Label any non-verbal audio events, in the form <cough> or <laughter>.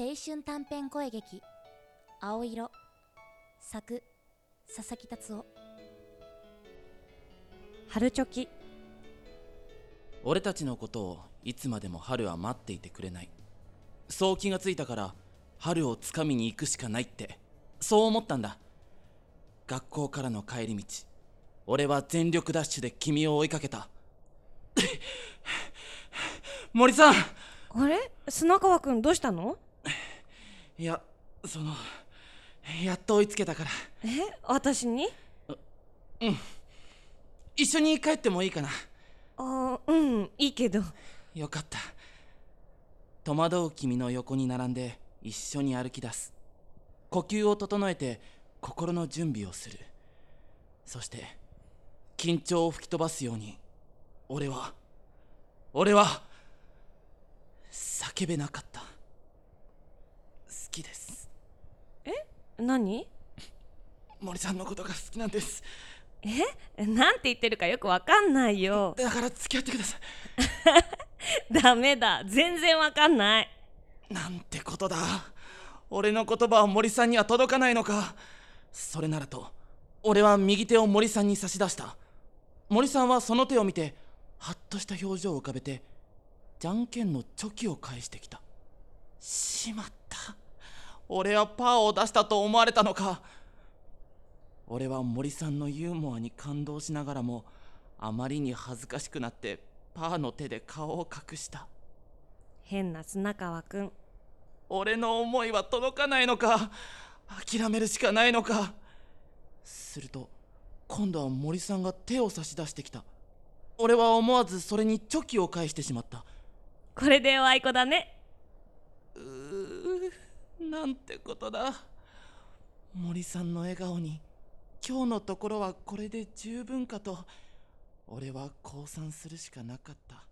青春短編声劇「青色」作佐々木達夫。春チョキ。俺たちのことをいつまでも春は待っていてくれない。そう気がついたから春をつかみに行くしかないってそう思ったんだ。学校からの帰り道俺は全力ダッシュで君を追いかけた。<laughs> 森さん！あれ？砂川くんどうしたの？いやそのやっと追いつけたから。え？私に？一緒に帰ってもいいかな。あうんいいけど。よかった。戸惑う君の横に並んで一緒に歩き出す。呼吸を整えて心の準備をする。そして緊張を吹き飛ばすように俺は俺は叫べなかった。好きです。何？森さんのことが好きなんです。え？なんて言ってるかよくわかんないよ。だから付き合ってくださ <laughs> ダメだ。全然わかんない。いなんてことだ。俺の言葉は森さんには届かないのか。それならと俺は右手を森さんに差し出した。森さんはその手を見てハッとした表情を浮かべてじゃんけんのチョキを返してきた。しまった俺はパーを出したと思われたのか。俺は森さんのユーモアに感動しながらもあまりに恥ずかしくなってパーの手で顔を隠した。変な砂川くん俺の思いは届かないのか。諦めるしかないのか。すると今度は森さんが手を差し出してきた。俺は思わずそれにチョキを返してしまった。これでおあいこだね。うーなんてことだ。森さんの笑顔に今日のところはこれで十分かと俺は降参するしかなかった。